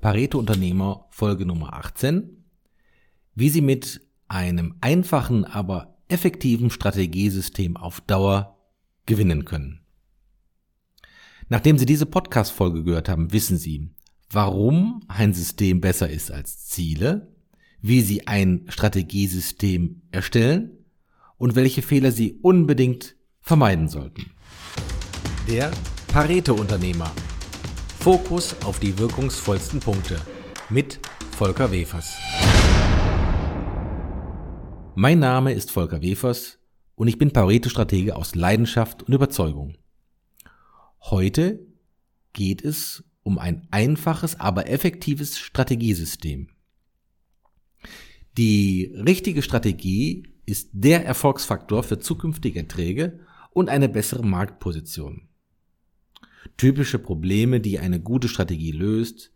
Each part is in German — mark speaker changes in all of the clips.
Speaker 1: Pareto Unternehmer Folge Nummer 18. Wie Sie mit einem einfachen, aber effektiven Strategiesystem auf Dauer gewinnen können. Nachdem Sie diese Podcast-Folge gehört haben, wissen Sie, warum ein System besser ist als Ziele, wie Sie ein Strategiesystem erstellen und welche Fehler Sie unbedingt vermeiden sollten. Der Pareto-Unternehmer. Fokus auf die wirkungsvollsten Punkte mit Volker Wefers. Mein Name ist Volker Wefers und ich bin Pareto-Stratege aus Leidenschaft und Überzeugung. Heute geht es um ein einfaches, aber effektives Strategiesystem. Die richtige Strategie ist der Erfolgsfaktor für zukünftige Erträge und eine bessere Marktposition. Typische Probleme, die eine gute Strategie löst.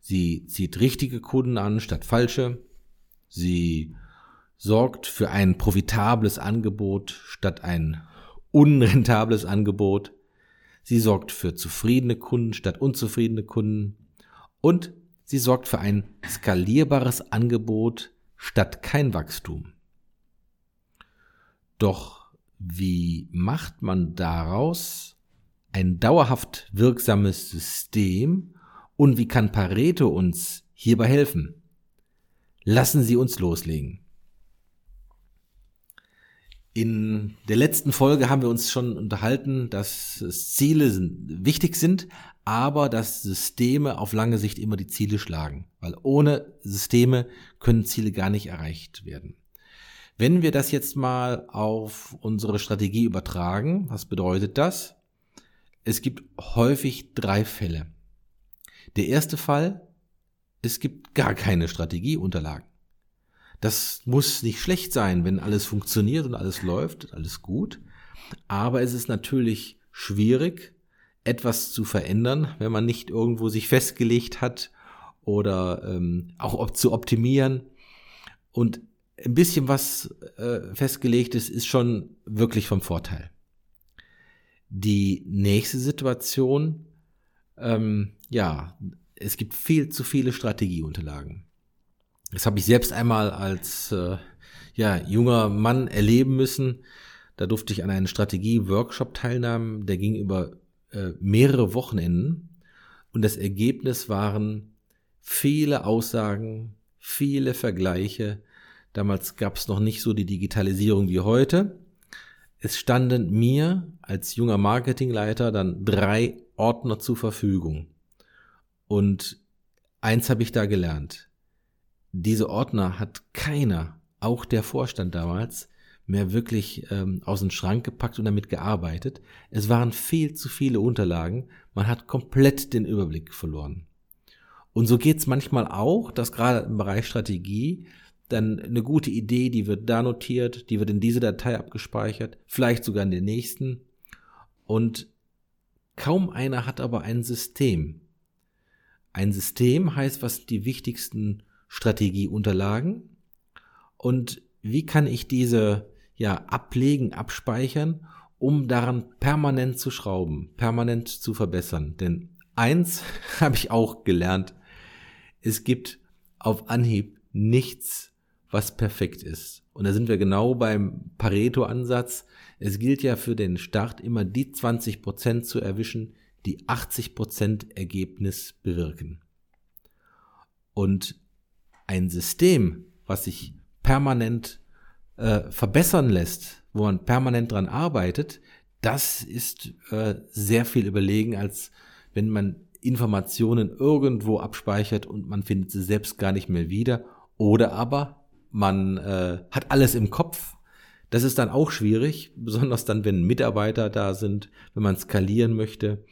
Speaker 1: Sie zieht richtige Kunden an statt falsche. Sie sorgt für ein profitables Angebot statt ein unrentables Angebot. Sie sorgt für zufriedene Kunden statt unzufriedene Kunden. Und sie sorgt für ein skalierbares Angebot statt kein Wachstum. Doch wie macht man daraus ein dauerhaft wirksames System und wie kann Pareto uns hierbei helfen? Lassen Sie uns loslegen. In der letzten Folge haben wir uns schon unterhalten, dass Ziele wichtig sind, aber dass Systeme auf lange Sicht immer die Ziele schlagen, weil ohne Systeme können Ziele gar nicht erreicht werden. Wenn wir das jetzt mal auf unsere Strategie übertragen, was bedeutet das? Es gibt häufig drei Fälle. Der erste Fall, es gibt gar keine Strategieunterlagen. Das muss nicht schlecht sein, wenn alles funktioniert und alles läuft, alles gut. Aber es ist natürlich schwierig, etwas zu verändern, wenn man nicht irgendwo sich festgelegt hat oder ähm, auch zu optimieren. Und ein bisschen was äh, festgelegt ist, ist schon wirklich vom Vorteil. Die nächste Situation, ähm, ja, es gibt viel zu viele Strategieunterlagen. Das habe ich selbst einmal als äh, ja, junger Mann erleben müssen. Da durfte ich an einem Strategie-Workshop teilnehmen, der ging über äh, mehrere Wochenenden. Und das Ergebnis waren viele Aussagen, viele Vergleiche. Damals gab es noch nicht so die Digitalisierung wie heute. Es standen mir als junger Marketingleiter dann drei Ordner zur Verfügung. Und eins habe ich da gelernt diese Ordner hat keiner, auch der Vorstand damals, mehr wirklich ähm, aus dem Schrank gepackt und damit gearbeitet. Es waren viel zu viele Unterlagen. Man hat komplett den Überblick verloren. Und so geht's manchmal auch, dass gerade im Bereich Strategie dann eine gute Idee, die wird da notiert, die wird in diese Datei abgespeichert, vielleicht sogar in der nächsten. Und kaum einer hat aber ein System. Ein System heißt, was die wichtigsten Strategieunterlagen und wie kann ich diese ja ablegen, abspeichern, um daran permanent zu schrauben, permanent zu verbessern. Denn eins habe ich auch gelernt, es gibt auf Anhieb nichts, was perfekt ist. Und da sind wir genau beim Pareto-Ansatz. Es gilt ja für den Start immer die 20 Prozent zu erwischen, die 80 Prozent Ergebnis bewirken. Und ein System, was sich permanent äh, verbessern lässt, wo man permanent dran arbeitet, das ist äh, sehr viel überlegen, als wenn man Informationen irgendwo abspeichert und man findet sie selbst gar nicht mehr wieder. Oder aber man äh, hat alles im Kopf. Das ist dann auch schwierig, besonders dann, wenn Mitarbeiter da sind, wenn man skalieren möchte.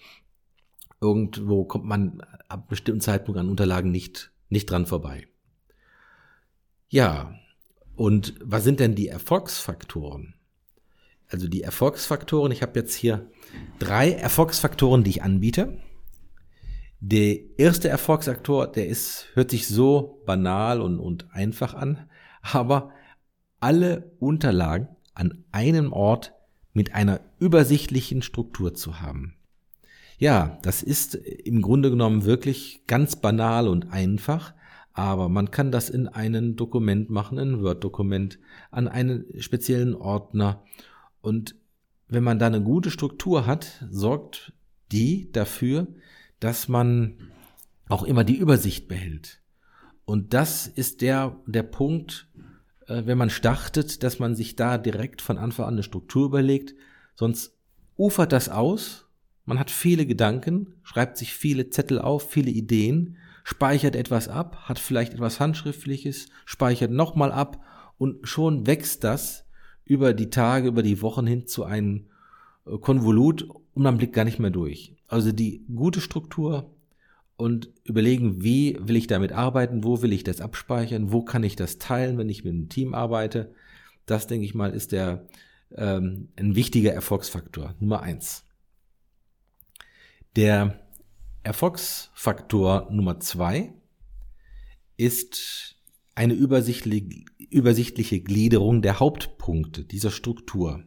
Speaker 1: Irgendwo kommt man ab bestimmten Zeitpunkt an Unterlagen nicht, nicht dran vorbei. Ja, und was sind denn die Erfolgsfaktoren? Also die Erfolgsfaktoren, ich habe jetzt hier drei Erfolgsfaktoren, die ich anbiete. Der erste Erfolgsfaktor, der ist, hört sich so banal und, und einfach an, aber alle Unterlagen an einem Ort mit einer übersichtlichen Struktur zu haben. Ja, das ist im Grunde genommen wirklich ganz banal und einfach, aber man kann das in ein Dokument machen, ein Word-Dokument, an einen speziellen Ordner. Und wenn man da eine gute Struktur hat, sorgt die dafür, dass man auch immer die Übersicht behält. Und das ist der, der Punkt, äh, wenn man startet, dass man sich da direkt von Anfang an eine Struktur überlegt, sonst ufert das aus, man hat viele Gedanken, schreibt sich viele Zettel auf, viele Ideen, speichert etwas ab, hat vielleicht etwas Handschriftliches, speichert nochmal ab und schon wächst das über die Tage, über die Wochen hin zu einem äh, Konvolut und man blickt gar nicht mehr durch. Also die gute Struktur und überlegen, wie will ich damit arbeiten, wo will ich das abspeichern, wo kann ich das teilen, wenn ich mit einem Team arbeite. Das, denke ich mal, ist der ähm, ein wichtiger Erfolgsfaktor Nummer eins. Der Erfolgsfaktor Nummer zwei ist eine übersichtliche, übersichtliche Gliederung der Hauptpunkte dieser Struktur.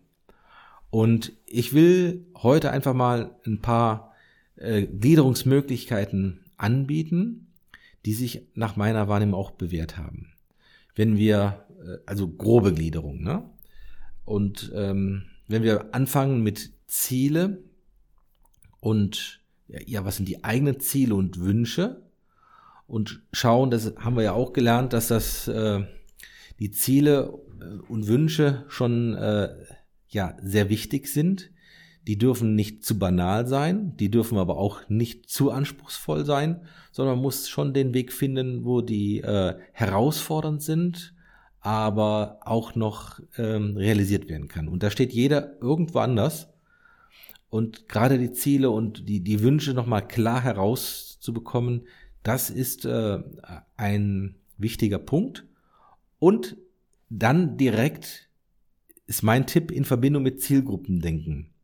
Speaker 1: Und ich will heute einfach mal ein paar äh, Gliederungsmöglichkeiten anbieten, die sich nach meiner Wahrnehmung auch bewährt haben. Wenn wir, äh, also grobe Gliederung, ne? Und ähm, wenn wir anfangen mit Ziele und ja, was sind die eigenen Ziele und Wünsche und schauen, das haben wir ja auch gelernt, dass das äh, die Ziele äh, und Wünsche schon äh, ja sehr wichtig sind. Die dürfen nicht zu banal sein, die dürfen aber auch nicht zu anspruchsvoll sein, sondern man muss schon den Weg finden, wo die äh, herausfordernd sind, aber auch noch ähm, realisiert werden kann. Und da steht jeder irgendwo anders und gerade die Ziele und die, die Wünsche nochmal klar herauszubekommen, das ist äh, ein wichtiger Punkt. Und dann direkt ist mein Tipp in Verbindung mit Zielgruppen denken.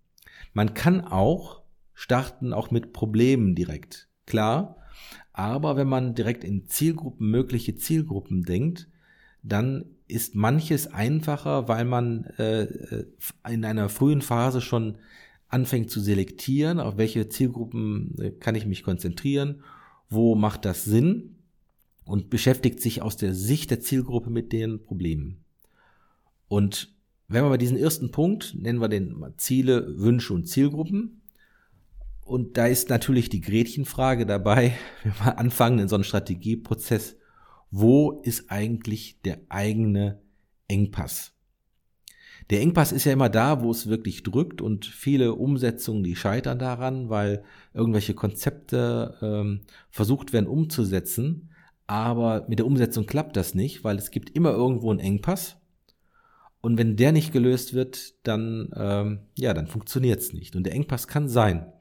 Speaker 1: Man kann auch starten, auch mit Problemen direkt, klar. Aber wenn man direkt in Zielgruppen, mögliche Zielgruppen denkt, dann ist manches einfacher, weil man äh, äh in einer frühen Phase schon anfängt zu selektieren, auf welche Zielgruppen äh, kann ich mich konzentrieren, wo macht das Sinn und beschäftigt sich aus der Sicht der Zielgruppe mit den Problemen. Und wenn wir bei diesen ersten Punkt, nennen wir den Ziele, Wünsche und Zielgruppen, und da ist natürlich die Gretchenfrage dabei, wenn wir anfangen in so einem Strategieprozess, wo ist eigentlich der eigene Engpass? Der Engpass ist ja immer da, wo es wirklich drückt und viele Umsetzungen, die scheitern daran, weil irgendwelche Konzepte ähm, versucht werden umzusetzen, aber mit der Umsetzung klappt das nicht, weil es gibt immer irgendwo einen Engpass und wenn der nicht gelöst wird, dann ähm, ja, dann funktioniert es nicht. Und der Engpass kann sein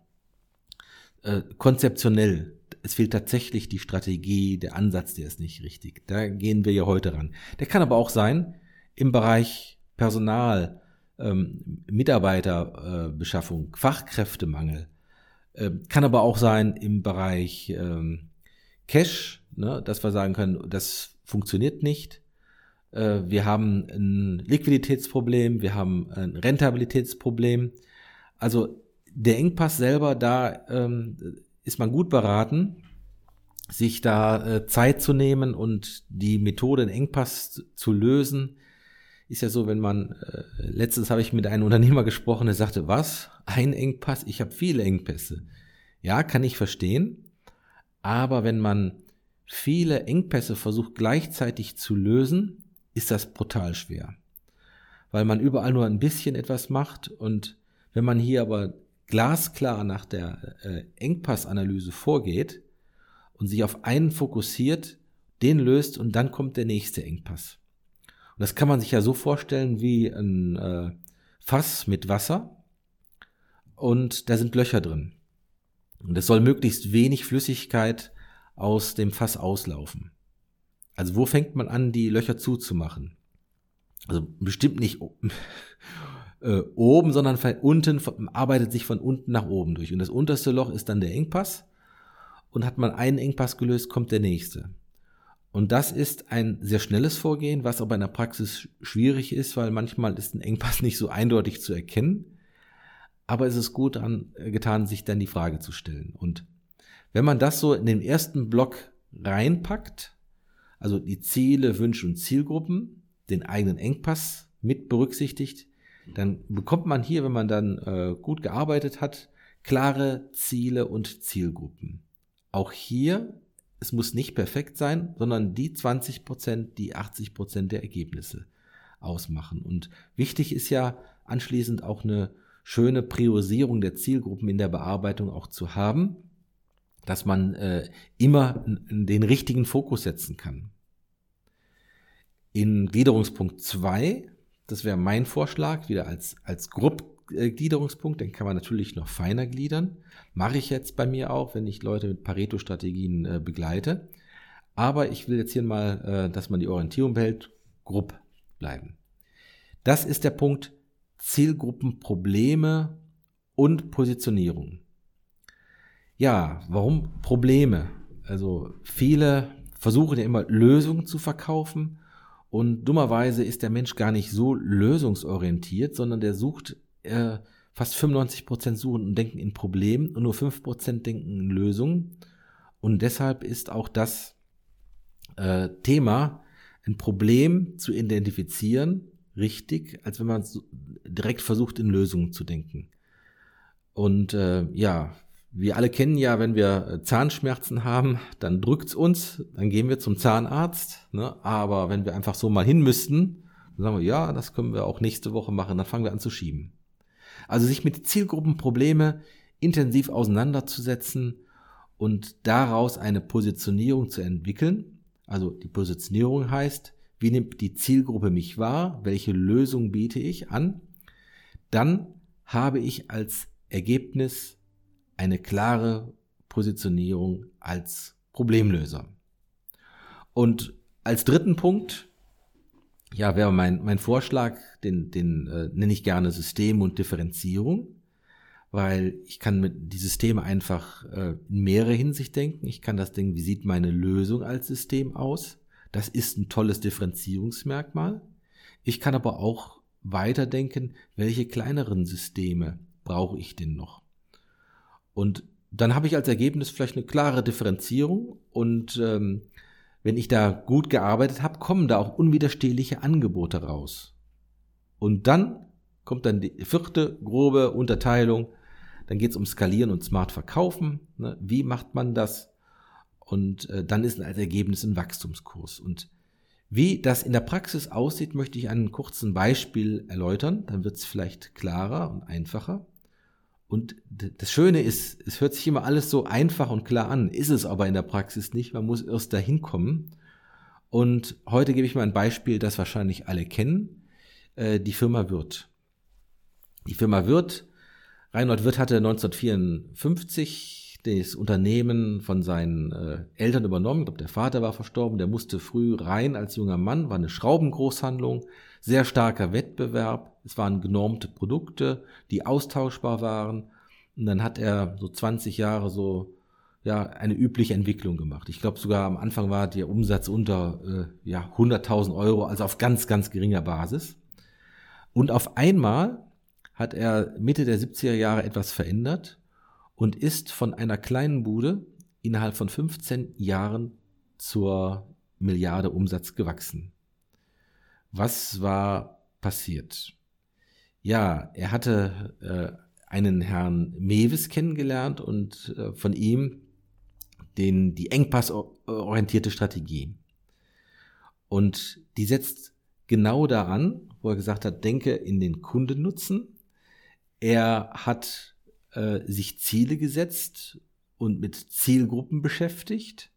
Speaker 1: äh, konzeptionell. Es fehlt tatsächlich die Strategie, der Ansatz, der ist nicht richtig. Da gehen wir ja heute ran. Der kann aber auch sein im Bereich Personal, ähm, Mitarbeiterbeschaffung, äh, Fachkräftemangel. Äh, kann aber auch sein im Bereich ähm, Cash, ne, dass wir sagen können, das funktioniert nicht. Äh, wir haben ein Liquiditätsproblem, wir haben ein Rentabilitätsproblem. Also der Engpass selber, da ähm, ist man gut beraten, sich da äh, Zeit zu nehmen und die Methode, den Engpass zu lösen, ist ja so, wenn man, äh, letztens habe ich mit einem Unternehmer gesprochen, der sagte, was? Ein Engpass? Ich habe viele Engpässe. Ja, kann ich verstehen. Aber wenn man viele Engpässe versucht gleichzeitig zu lösen, ist das brutal schwer. Weil man überall nur ein bisschen etwas macht und wenn man hier aber glasklar nach der äh, Engpassanalyse vorgeht und sich auf einen fokussiert, den löst und dann kommt der nächste Engpass. Und das kann man sich ja so vorstellen wie ein äh, Fass mit Wasser und da sind Löcher drin. Und es soll möglichst wenig Flüssigkeit aus dem Fass auslaufen. Also wo fängt man an, die Löcher zuzumachen? Also bestimmt nicht äh, oben, sondern unten, arbeitet sich von unten nach oben durch. Und das unterste Loch ist dann der Engpass. Und hat man einen Engpass gelöst, kommt der nächste. Und das ist ein sehr schnelles Vorgehen, was aber in der Praxis schwierig ist, weil manchmal ist ein Engpass nicht so eindeutig zu erkennen. aber es ist gut an, äh, getan, sich dann die Frage zu stellen. Und wenn man das so in den ersten Block reinpackt, also die Ziele, Wünsche und Zielgruppen, den eigenen Engpass mit berücksichtigt, dann bekommt man hier, wenn man dann äh, gut gearbeitet hat, klare Ziele und Zielgruppen. Auch hier, es muss nicht perfekt sein, sondern die 20 Prozent, die 80 Prozent der Ergebnisse ausmachen. Und wichtig ist ja anschließend auch eine schöne Priorisierung der Zielgruppen in der Bearbeitung auch zu haben, dass man äh, immer den richtigen Fokus setzen kann. In Gliederungspunkt 2, das wäre mein Vorschlag, wieder als, als Gruppgliederungspunkt, den kann man natürlich noch feiner gliedern. Mache ich jetzt bei mir auch, wenn ich Leute mit Pareto-Strategien äh, begleite. Aber ich will jetzt hier mal, äh, dass man die Orientierung behält, Grupp bleiben. Das ist der Punkt Zielgruppenprobleme und Positionierung. Ja, warum Probleme? Also viele versuchen ja immer Lösungen zu verkaufen und dummerweise ist der Mensch gar nicht so lösungsorientiert, sondern der sucht äh, fast 95 Prozent suchen und denken in Problemen und nur 5 Prozent denken in Lösungen. Und deshalb ist auch das äh, Thema, ein Problem zu identifizieren, richtig, als wenn man direkt versucht, in Lösungen zu denken. Und äh, ja, wir alle kennen ja, wenn wir äh, Zahnschmerzen haben, dann drückt's uns, dann gehen wir zum Zahnarzt. Ne? Aber wenn wir einfach so mal hin müssten, dann sagen wir, ja, das können wir auch nächste Woche machen, dann fangen wir an zu schieben. Also sich mit Zielgruppenprobleme intensiv auseinanderzusetzen und daraus eine Positionierung zu entwickeln. Also die Positionierung heißt, wie nimmt die Zielgruppe mich wahr? Welche Lösung biete ich an? Dann habe ich als Ergebnis eine klare Positionierung als Problemlöser. Und als dritten Punkt, ja, wäre mein, mein Vorschlag, den, den äh, nenne ich gerne System und Differenzierung, weil ich kann mit die Systeme einfach äh, in mehrere Hinsicht denken. Ich kann das denken, wie sieht meine Lösung als System aus? Das ist ein tolles Differenzierungsmerkmal. Ich kann aber auch weiterdenken, welche kleineren Systeme brauche ich denn noch? Und dann habe ich als Ergebnis vielleicht eine klare Differenzierung und ähm, wenn ich da gut gearbeitet habe, kommen da auch unwiderstehliche Angebote raus. Und dann kommt dann die vierte grobe Unterteilung. Dann geht es um Skalieren und Smart Verkaufen. Ne? Wie macht man das? Und äh, dann ist als Ergebnis ein Wachstumskurs. Und wie das in der Praxis aussieht, möchte ich einen kurzen Beispiel erläutern. Dann wird es vielleicht klarer und einfacher. Und das Schöne ist, es hört sich immer alles so einfach und klar an, ist es aber in der Praxis nicht. Man muss erst dahin kommen. Und heute gebe ich mal ein Beispiel, das wahrscheinlich alle kennen. Äh, die Firma Wirth. Die Firma Wirth, Reinhold Wirth hatte 1954 das Unternehmen von seinen äh, Eltern übernommen. Ich glaube, der Vater war verstorben, der musste früh rein als junger Mann, war eine Schraubengroßhandlung sehr starker Wettbewerb. Es waren genormte Produkte, die austauschbar waren. Und dann hat er so 20 Jahre so ja eine übliche Entwicklung gemacht. Ich glaube sogar am Anfang war der Umsatz unter äh, ja 100.000 Euro, also auf ganz ganz geringer Basis. Und auf einmal hat er Mitte der 70er Jahre etwas verändert und ist von einer kleinen Bude innerhalb von 15 Jahren zur Milliarde Umsatz gewachsen. Was war passiert? Ja, er hatte äh, einen Herrn Mewes kennengelernt und äh, von ihm den, die engpassorientierte Strategie. Und die setzt genau da an, wo er gesagt hat, denke in den Kundennutzen. Er hat äh, sich Ziele gesetzt und mit Zielgruppen beschäftigt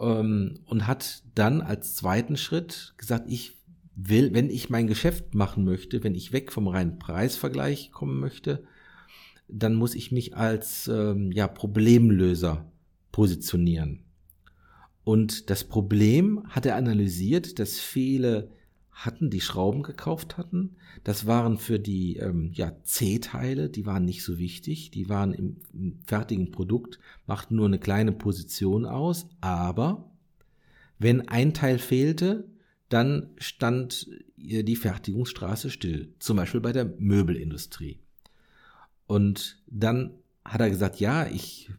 Speaker 1: ähm, und hat dann als zweiten Schritt gesagt, ich will, wenn ich mein Geschäft machen möchte, wenn ich weg vom reinen Preisvergleich kommen möchte, dann muss ich mich als ähm, ja, Problemlöser positionieren. Und das Problem hat er analysiert, dass viele hatten, die Schrauben gekauft hatten. Das waren für die ähm, ja, C-Teile, die waren nicht so wichtig, die waren im, im fertigen Produkt, machten nur eine kleine Position aus, aber wenn ein Teil fehlte, dann stand die Fertigungsstraße still, zum Beispiel bei der Möbelindustrie. Und dann hat er gesagt, ja, ich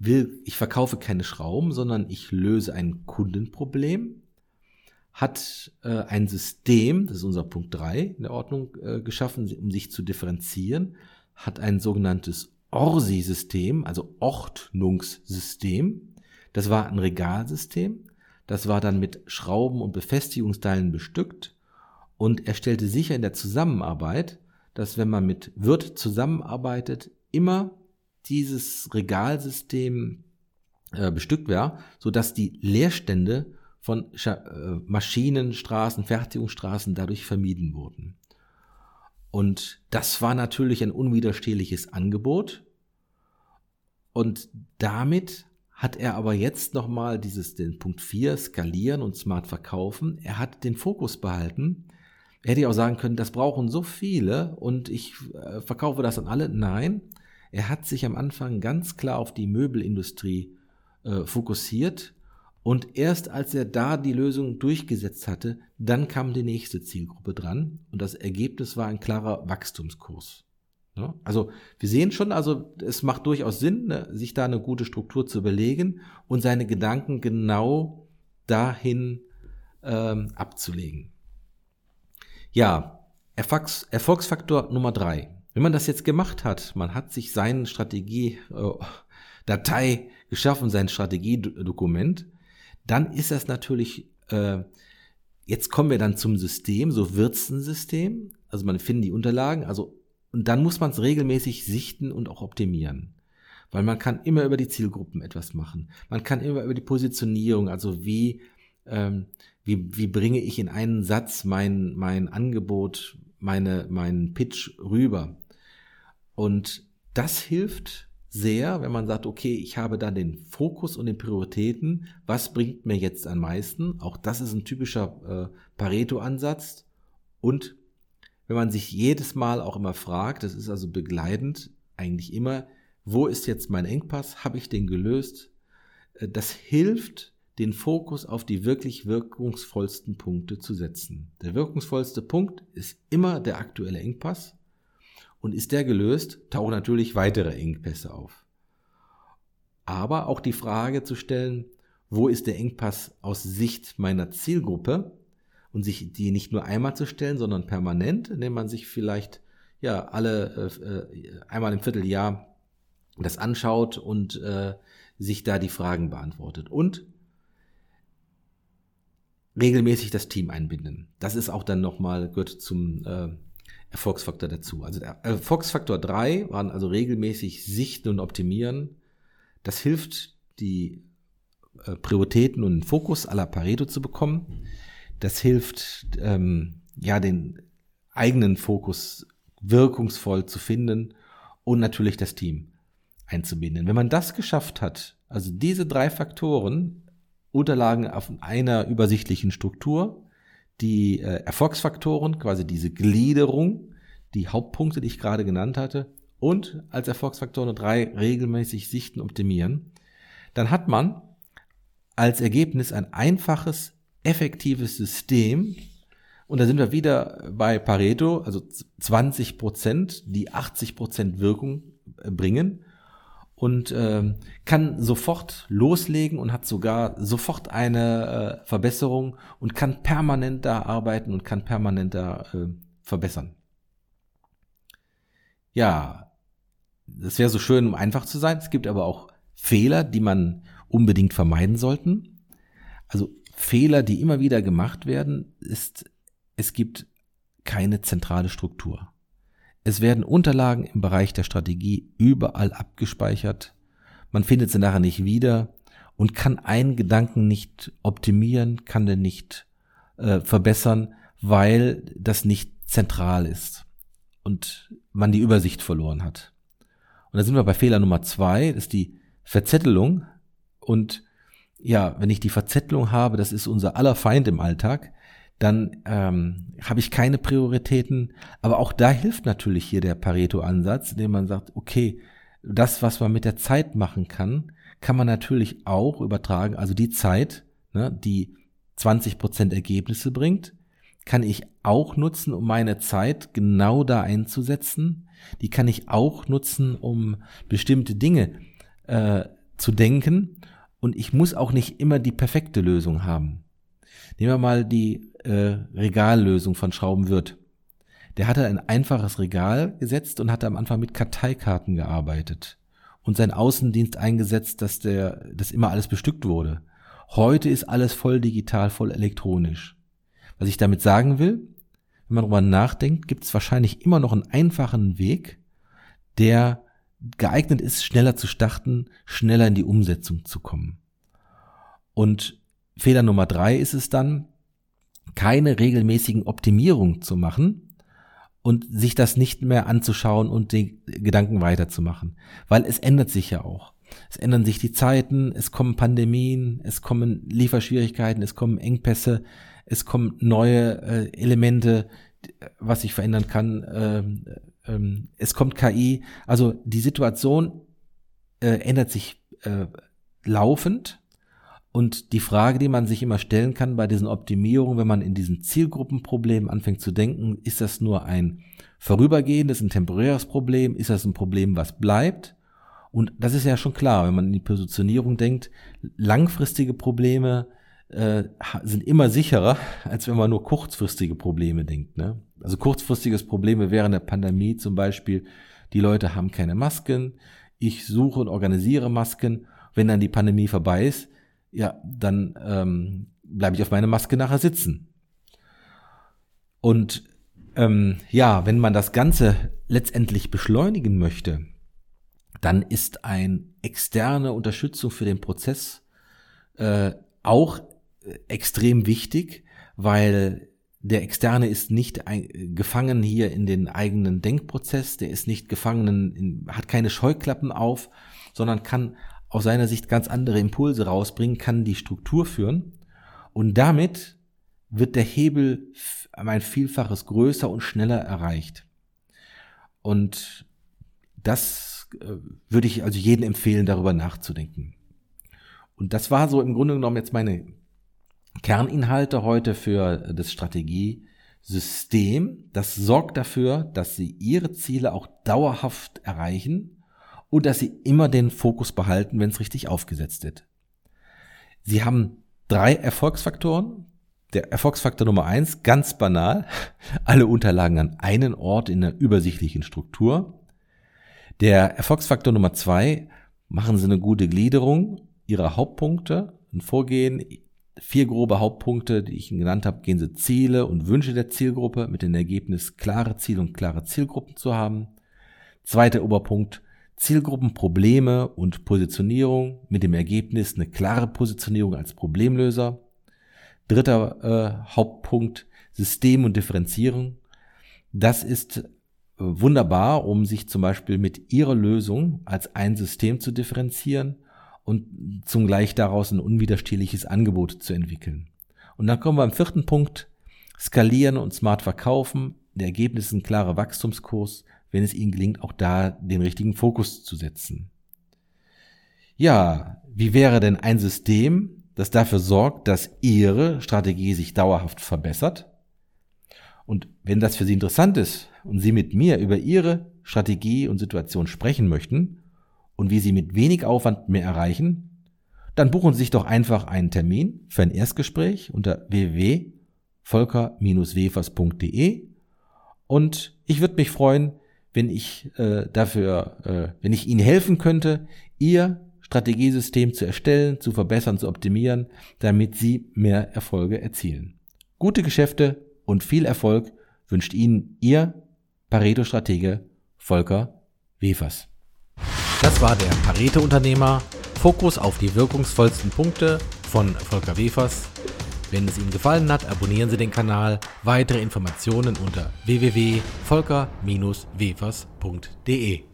Speaker 1: will, ich verkaufe keine Schrauben, sondern ich löse ein Kundenproblem, hat äh, ein System, das ist unser Punkt drei in der Ordnung, äh, geschaffen, um sich zu differenzieren, hat ein sogenanntes Orsi-System, also Ordnungssystem. Das war ein Regalsystem. Das war dann mit Schrauben und Befestigungsteilen bestückt. Und er stellte sicher in der Zusammenarbeit, dass wenn man mit Wirt zusammenarbeitet, immer dieses Regalsystem äh, bestückt wäre, so dass die Leerstände von Scha äh, Maschinen, Straßen, Fertigungsstraßen dadurch vermieden wurden. Und das war natürlich ein unwiderstehliches Angebot. Und damit hat er aber jetzt nochmal dieses, den Punkt 4, skalieren und smart verkaufen. Er hat den Fokus behalten. Er hätte auch sagen können, das brauchen so viele und ich äh, verkaufe das an alle. Nein, er hat sich am Anfang ganz klar auf die Möbelindustrie äh, fokussiert und erst als er da die Lösung durchgesetzt hatte, dann kam die nächste Zielgruppe dran und das Ergebnis war ein klarer Wachstumskurs. Ja, also wir sehen schon, also es macht durchaus Sinn, ne, sich da eine gute Struktur zu überlegen und seine Gedanken genau dahin ähm, abzulegen. Ja, Erfolgs Erfolgsfaktor Nummer drei. Wenn man das jetzt gemacht hat, man hat sich seine Strategie-Datei äh, geschaffen, sein Strategiedokument, dann ist das natürlich, äh, jetzt kommen wir dann zum System, so wird's ein System, also man findet die Unterlagen, also und dann muss man es regelmäßig sichten und auch optimieren. Weil man kann immer über die Zielgruppen etwas machen. Man kann immer über die Positionierung, also wie, ähm, wie, wie bringe ich in einen Satz mein, mein Angebot, meine, meinen Pitch rüber. Und das hilft sehr, wenn man sagt, okay, ich habe da den Fokus und den Prioritäten, was bringt mir jetzt am meisten? Auch das ist ein typischer äh, Pareto-Ansatz. Und wenn man sich jedes Mal auch immer fragt, das ist also begleitend, eigentlich immer, wo ist jetzt mein Engpass? Habe ich den gelöst? Äh, das hilft, den Fokus auf die wirklich wirkungsvollsten Punkte zu setzen. Der wirkungsvollste Punkt ist immer der aktuelle Engpass. Und ist der gelöst, tauchen natürlich weitere Engpässe auf. Aber auch die Frage zu stellen, wo ist der Engpass aus Sicht meiner Zielgruppe und sich die nicht nur einmal zu stellen, sondern permanent, indem man sich vielleicht ja alle äh, äh einmal im Vierteljahr das anschaut und äh, sich da die Fragen beantwortet und regelmäßig das Team einbinden. Das ist auch dann nochmal gehört zum äh, Erfolgsfaktor dazu. Also der Erfolgsfaktor drei waren also regelmäßig sichten und optimieren. Das hilft, die äh, Prioritäten und den Fokus aller Pareto zu bekommen. Das hilft, ähm, ja, den eigenen Fokus wirkungsvoll zu finden und natürlich das Team einzubinden. Wenn man das geschafft hat, also diese drei Faktoren, Unterlagen auf einer übersichtlichen Struktur, die äh, Erfolgsfaktoren, quasi diese Gliederung, die Hauptpunkte, die ich gerade genannt hatte, und als Erfolgsfaktor Nummer drei regelmäßig sichten, optimieren, dann hat man als Ergebnis ein einfaches, effektives System. Und da sind wir wieder bei Pareto, also 20 Prozent, die 80 Prozent Wirkung äh, bringen und ähm, kann sofort loslegen und hat sogar sofort eine äh, Verbesserung und kann permanent da arbeiten und kann permanent da äh, verbessern. Ja, das wäre so schön, um einfach zu sein. Es gibt aber auch Fehler, die man unbedingt vermeiden sollten. Also Fehler, die immer wieder gemacht werden, ist, es gibt keine zentrale Struktur. Es werden Unterlagen im Bereich der Strategie überall abgespeichert. Man findet sie nachher nicht wieder und kann einen Gedanken nicht optimieren, kann den nicht äh, verbessern, weil das nicht zentral ist und man die Übersicht verloren hat. Und da sind wir bei Fehler Nummer zwei, das ist die Verzettelung. Und ja, wenn ich die Verzettelung habe, das ist unser aller Feind im Alltag, dann ähm, habe ich keine Prioritäten. Aber auch da hilft natürlich hier der Pareto-Ansatz, indem man sagt, okay, das, was man mit der Zeit machen kann, kann man natürlich auch übertragen. Also die Zeit, ne, die 20 Prozent Ergebnisse bringt, kann ich auch nutzen, um meine Zeit genau da einzusetzen. Die kann ich auch nutzen, um bestimmte Dinge äh, zu denken. Und ich muss auch nicht immer die perfekte Lösung haben. Nehmen wir mal die äh, Regallösung von Schraubenwirt. Der hatte ein einfaches Regal gesetzt und hatte am Anfang mit Karteikarten gearbeitet und seinen Außendienst eingesetzt, dass der, dass immer alles bestückt wurde. Heute ist alles voll digital, voll elektronisch. Was ich damit sagen will, wenn man darüber nachdenkt, gibt es wahrscheinlich immer noch einen einfachen Weg, der geeignet ist, schneller zu starten, schneller in die Umsetzung zu kommen. Und Fehler Nummer drei ist es dann, keine regelmäßigen Optimierungen zu machen, und sich das nicht mehr anzuschauen und die Gedanken weiterzumachen. Weil es ändert sich ja auch. Es ändern sich die Zeiten, es kommen Pandemien, es kommen Lieferschwierigkeiten, es kommen Engpässe, es kommen neue äh, Elemente, was sich verändern kann. Ähm, ähm, es kommt KI. Also die Situation äh, ändert sich äh, laufend und die Frage, die man sich immer stellen kann bei diesen Optimierungen, wenn man in diesen Zielgruppenproblemen anfängt zu denken, ist das nur ein vorübergehendes, ein temporäres Problem? Ist das ein Problem, was bleibt? Und das ist ja schon klar, wenn man in die Positionierung denkt, langfristige Probleme äh, sind immer sicherer, als wenn man nur kurzfristige Probleme denkt. Ne? Also kurzfristiges Probleme während der Pandemie zum Beispiel, die Leute haben keine Masken, ich suche und organisiere Masken. Wenn dann die Pandemie vorbei ist, ja, dann ähm, bleibe ich auf meine Maske nachher sitzen. Und ähm, ja, wenn man das Ganze letztendlich beschleunigen möchte, dann ist ein externe Unterstützung für den Prozess äh, auch äh, extrem wichtig, weil der Externe ist nicht ein, gefangen hier in den eigenen Denkprozess, der ist nicht gefangen, in, hat keine Scheuklappen auf, sondern kann aus seiner Sicht ganz andere Impulse rausbringen, kann die Struktur führen und damit wird der Hebel ein Vielfaches größer und schneller erreicht. Und das äh, würde ich also jedem empfehlen, darüber nachzudenken. Und das war so im Grunde genommen jetzt meine Kerninhalte heute für das Strategiesystem. Das sorgt dafür, dass Sie Ihre Ziele auch dauerhaft erreichen und dass sie immer den Fokus behalten, wenn es richtig aufgesetzt wird. Sie haben drei Erfolgsfaktoren. Der Erfolgsfaktor Nummer eins, ganz banal, alle Unterlagen an einen Ort in einer übersichtlichen Struktur. Der Erfolgsfaktor Nummer zwei, machen Sie eine gute Gliederung Ihrer Hauptpunkte, ein Vorgehen, vier grobe Hauptpunkte, die ich Ihnen genannt habe, gehen Sie Ziele und Wünsche der Zielgruppe mit dem Ergebnis, klare Ziele und klare Zielgruppen zu haben. Zweiter Oberpunkt, Zielgruppenprobleme und Positionierung mit dem Ergebnis eine klare Positionierung als Problemlöser. Dritter äh, Hauptpunkt System und Differenzierung. Das ist äh, wunderbar, um sich zum Beispiel mit Ihrer Lösung als ein System zu differenzieren und zugleich daraus ein unwiderstehliches Angebot zu entwickeln. Und dann kommen wir am vierten Punkt, skalieren und smart verkaufen. Der Ergebnis ist ein klarer Wachstumskurs, wenn es ihnen gelingt, auch da den richtigen Fokus zu setzen. Ja, wie wäre denn ein System, das dafür sorgt, dass Ihre Strategie sich dauerhaft verbessert? Und wenn das für Sie interessant ist und Sie mit mir über Ihre Strategie und Situation sprechen möchten und wie Sie mit wenig Aufwand mehr erreichen, dann buchen Sie sich doch einfach einen Termin für ein Erstgespräch unter www.volker-wefers.de und ich würde mich freuen, wenn ich äh, dafür, äh, wenn ich Ihnen helfen könnte, Ihr Strategiesystem zu erstellen, zu verbessern, zu optimieren, damit Sie mehr Erfolge erzielen. Gute Geschäfte und viel Erfolg wünscht Ihnen Ihr Pareto-Stratege Volker Wefers.
Speaker 2: Das war der Pareto-Unternehmer. Fokus auf die wirkungsvollsten Punkte von Volker Wefers wenn es Ihnen gefallen hat, abonnieren Sie den Kanal. Weitere Informationen unter www.volker-wefers.de